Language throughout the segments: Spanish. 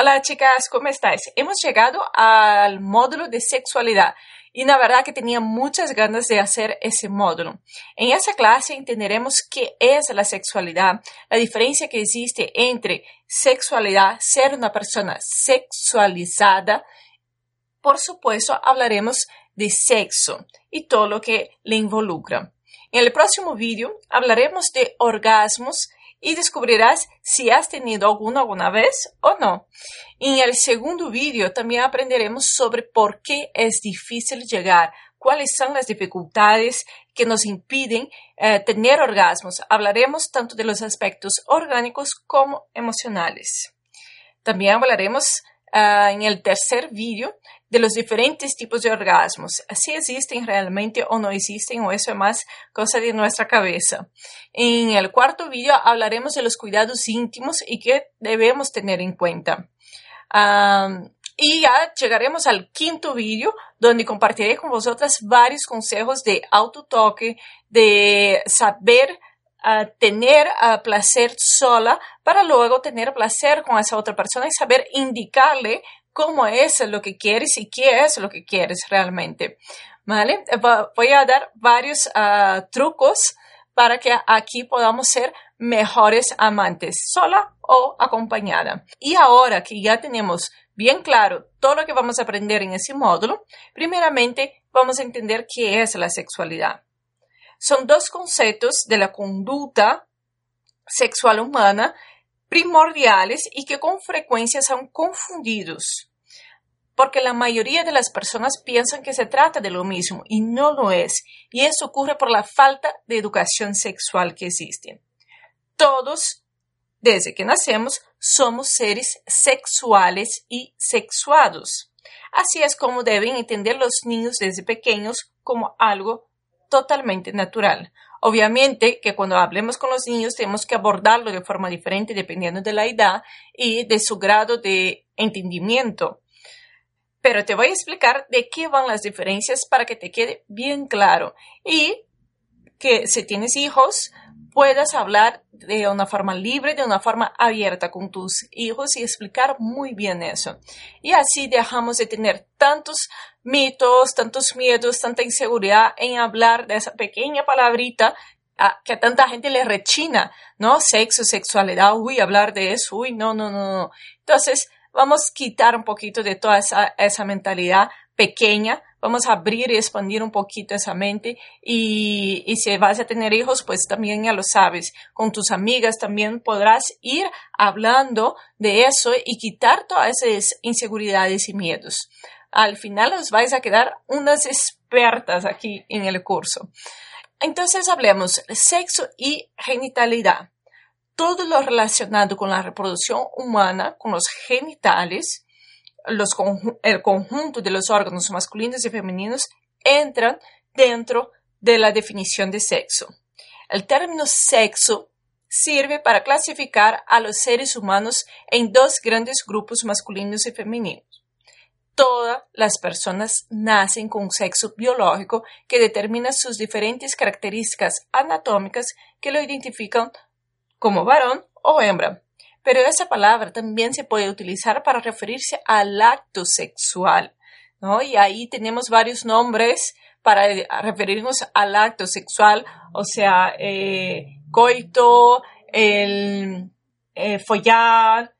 Hola chicas, ¿cómo estáis? Hemos llegado al módulo de sexualidad y la verdad que tenía muchas ganas de hacer ese módulo. En esa clase entenderemos qué es la sexualidad, la diferencia que existe entre sexualidad, ser una persona sexualizada. Por supuesto, hablaremos de sexo y todo lo que le involucra. En el próximo vídeo hablaremos de orgasmos y descubrirás si has tenido alguno alguna vez o no. En el segundo vídeo también aprenderemos sobre por qué es difícil llegar, cuáles son las dificultades que nos impiden eh, tener orgasmos. Hablaremos tanto de los aspectos orgánicos como emocionales. También hablaremos ah, en el tercer vídeo de los diferentes tipos de orgasmos, si existen realmente o no existen, o eso es más cosa de nuestra cabeza. En el cuarto vídeo hablaremos de los cuidados íntimos y qué debemos tener en cuenta. y ya llegaremos al quinto vídeo, donde compartiré con vosotras varios consejos de autotoque, de saber ah, tener uh, placer sola para luego tener placer con esa otra persona y saber indicarle cómo es lo que quieres y qué es lo que quieres realmente. ¿Vale? Voy a dar varios ah, trucos para que aquí podamos ser mejores amantes, sola o acompañada. Y ahora que ya tenemos bien claro todo lo que vamos a aprender en ese módulo, primeramente vamos a entender qué es la sexualidad. Son dos conceptos de la conducta sexual humana primordiales y que con frecuencia son confundidos, porque la mayoría de las personas piensan que se trata de lo mismo y no lo es, y eso ocurre por la falta de educación sexual que existe. Todos, desde que nacemos, somos seres sexuales y sexuados. Así es como deben entender los niños desde pequeños como algo totalmente natural. Obviamente que cuando hablemos con los niños tenemos que abordarlo de forma diferente dependiendo de la edad y de su grado de entendimiento. Pero te voy a explicar de qué van las diferencias para que te quede bien claro y que si tienes hijos puedas hablar de una forma libre, de una forma abierta con tus hijos y explicar muy bien eso. Y así dejamos de tener tantos mitos, tantos miedos, tanta inseguridad en hablar de esa pequeña palabrita que a tanta gente le rechina, ¿no? Sexo, sexualidad, uy, hablar de eso, uy, no, no, no, no. Entonces, vamos a quitar un poquito de toda esa, esa mentalidad pequeña vamos a abrir y expandir un poquito esa mente y, si vas a tener hijos, pues también ya lo sabes, con tus amigas también podrás ir hablando de eso y quitar todas esas inseguridades y miedos. Al final os vais a quedar unas expertas aquí en el curso. Entonces hablemos sexo y genitalidad. Todo lo relacionado con la reproducción humana, con los genitales, el conjunto de los órganos masculinos y femeninos entran dentro de la definición de sexo. El término sexo sirve para clasificar a los seres humanos en dos grandes grupos masculinos y femeninos. Todas las personas nacen con un sexo biológico que determina sus diferentes características anatómicas que lo identifican como varón o hembra pero esa palabra también se puede utilizar para referirse al acto sexual, ¿no? Y ahí tenemos varios nombres para referirnos al acto sexual, o sea, eh, coito, el eh, follar,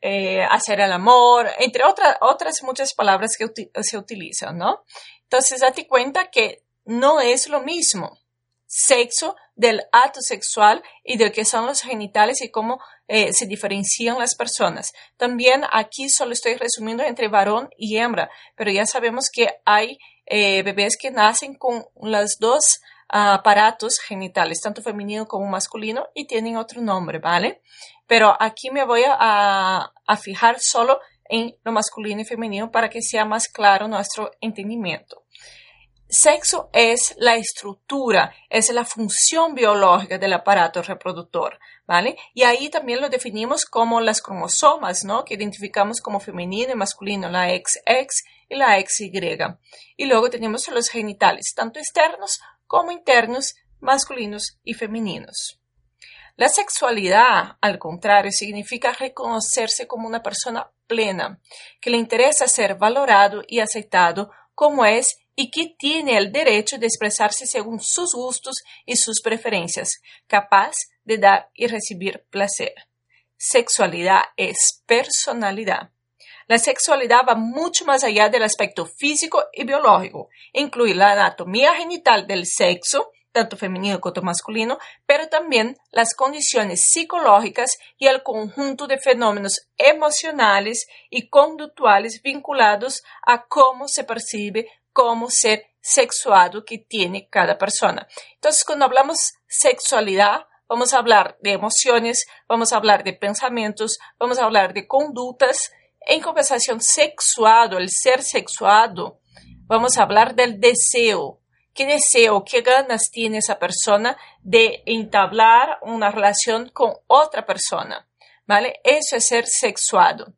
eh, hacer el amor, entre otras muchas palabras que se utilizan, ¿no? Entonces, date cuenta que no es lo mismo sexo del acto sexual y de que son los genitales y cómo eh, se diferencian las personas. También aquí solo estoy resumiendo entre varón y hembra, pero ya sabemos que hay eh, bebés que nacen con los dos aparatos genitales, tanto femenino como masculino, y tienen otro nombre, ¿vale? Pero aquí me voy a, a fijar solo en lo masculino y femenino para que sea más claro nuestro entendimiento. Sexo es la estructura, es la función biológica del aparato reproductor, ¿vale? Y ahí también lo definimos como las cromosomas, ¿no? Que identificamos como femenino y masculino, la XX y la XY. Y luego tenemos los genitales, tanto externos como internos, masculinos y femeninos. La sexualidad, al contrario, significa reconocerse como una persona plena, que le interesa ser valorado y aceptado como es y que tiene el derecho de expresarse según sus gustos y sus preferencias, capaz de dar y recibir placer. Sexualidad es personalidad. La sexualidad va mucho más allá del aspecto físico y biológico. Incluye la anatomía genital del sexo, tanto femenino como masculino, pero también las condiciones psicológicas y el conjunto de fenómenos emocionales y conductuales vinculados a cómo se percibe como ser sexuado que tiene cada persona. Entonces, cuando hablamos sexualidad, vamos a hablar de emociones, vamos a hablar de pensamientos, vamos a hablar de conductas. En conversación sexuado, el ser sexuado, vamos a hablar del deseo, qué deseo, qué ganas tiene esa persona de entablar una relación con otra persona, ¿vale? Eso es ser sexuado.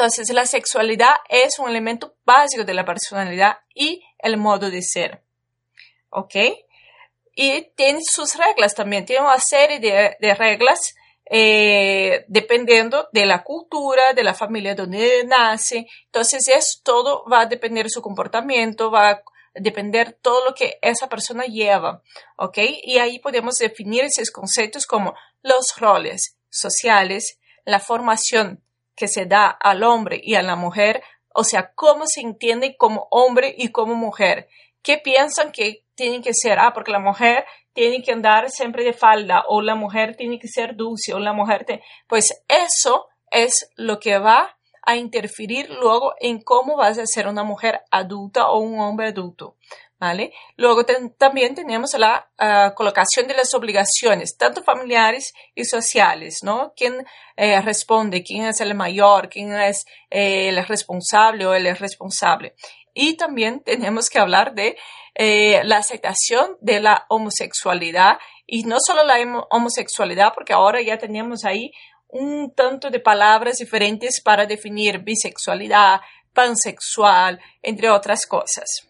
Entonces, la sexualidad es un elemento básico de la personalidad y el modo de ser. ¿Ok? Y tiene sus reglas también, tiene una serie de, reglas eh, dependiendo de la cultura, de la familia donde nace. Entonces, es todo va a depender de su comportamiento, va a depender todo lo que esa persona lleva, ¿ok? Y ahí podemos definir esos conceptos como los roles sociales, la formación que se da al hombre y a la mujer, o sea, cómo se entiende como hombre y como mujer. ¿Qué piensan que tienen que ser? Ah, porque la mujer tiene que andar siempre de falda, o la mujer tiene que ser dulce, o la mujer... Pues eso es lo que va a interferir luego en cómo vas a ser una mujer adulta o un hombre adulto. ¿Vale? Luego también tenemos la ah, colocación de las obligaciones, tanto familiares y sociales, ¿no? ¿Quién eh, responde? ¿Quién es el mayor? ¿Quién es eh, el responsable o el responsable? Y también tenemos que hablar de eh, la aceptación de la homosexualidad y no solo la homosexualidad, porque ahora ya tenemos ahí un tanto de palabras diferentes para definir bisexualidad, pansexual, entre otras cosas.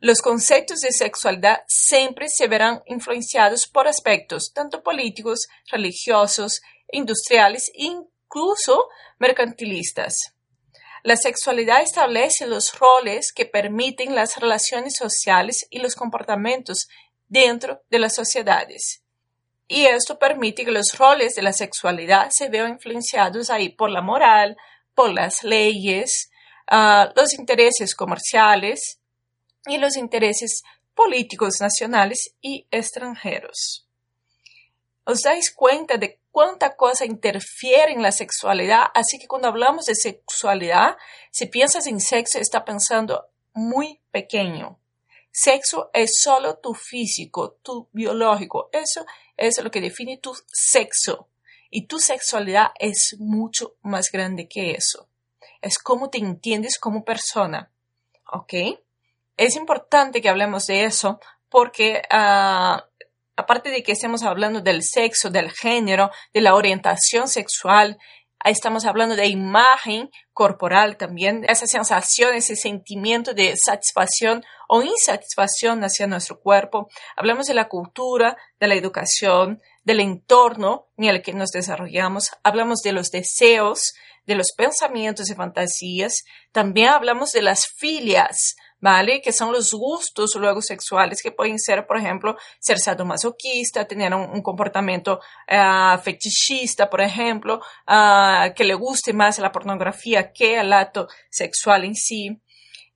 Los conceptos de sexualidad siempre se verán influenciados por aspectos tanto políticos, religiosos, industriales e incluso mercantilistas. La sexualidad establece los roles que permiten las relaciones sociales y los comportamientos dentro de las sociedades y esto permite que los roles de la sexualidad se vean influenciados ahí por la moral, por las leyes, ah, los intereses comerciales y los intereses políticos nacionales y extranjeros. ¿Os dais cuenta de cuánta cosa interfiere en la sexualidad? Así que cuando hablamos de sexualidad, si piensas en sexo, está pensando muy pequeño. Sexo es solo tu físico, tu biológico. Eso es lo que define tu sexo. Y tu sexualidad es mucho más grande que eso. Es cómo te entiendes como persona. ¿Ok? Es importante que hablemos de eso porque ah, aparte de que estemos hablando del sexo, del género, de la orientación sexual, estamos hablando de imagen corporal también, esa sensación, ese sentimiento de satisfacción o insatisfacción hacia nuestro cuerpo. Hablamos de la cultura, de la educación, del entorno en el que nos desarrollamos. Hablamos de los deseos, de los pensamientos y fantasías. También hablamos de las filias, ¿vale? Que son los gustos luego sexuales que pueden ser, por ejemplo, ser sadomasoquista, tener un, comportamiento uh, fetichista, por ejemplo, uh, que le guste más la pornografía que el acto sexual en sí.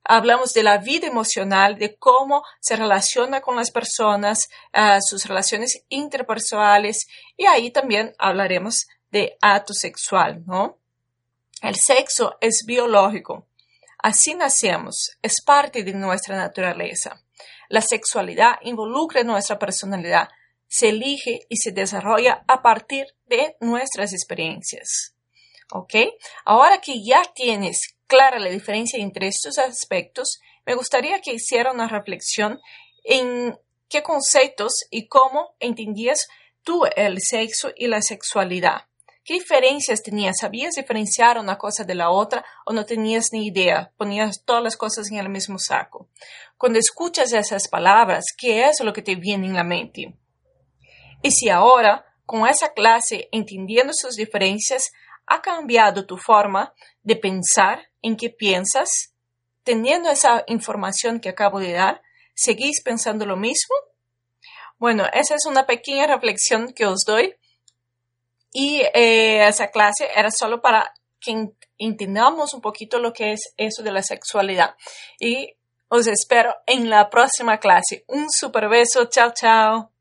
Hablamos de la vida emocional, de cómo se relaciona con las personas, uh, sus relaciones interpersonales y ahí también hablaremos de acto sexual, ¿no? El sexo es biológico. Así nacemos, es parte de nuestra naturaleza. La sexualidad involucra nuestra personalidad, se elige y se desarrolla a partir de nuestras experiencias. ¿Ok? Ahora que ya tienes clara la diferencia entre estos aspectos, me gustaría que hiciera una reflexión en qué conceptos y cómo entendías tú el sexo y la sexualidad. ¿Qué diferencias tenías? ¿Sabías diferenciar una cosa de la otra o no tenías ni idea? Ponías todas las cosas en el mismo saco. Cuando escuchas esas palabras, ¿qué es lo que te viene en la mente? Y si ahora, con esa clase, entendiendo sus diferencias, ha cambiado tu forma de pensar, en qué piensas, teniendo esa información que acabo de dar, ¿seguís pensando lo mismo? Bueno, esa es una pequeña reflexión que os doy y eh, esa clase era solo para que entendamos un poquito lo que es eso de la sexualidad. Y os espero en la próxima clase. Un super beso. Chao, chao.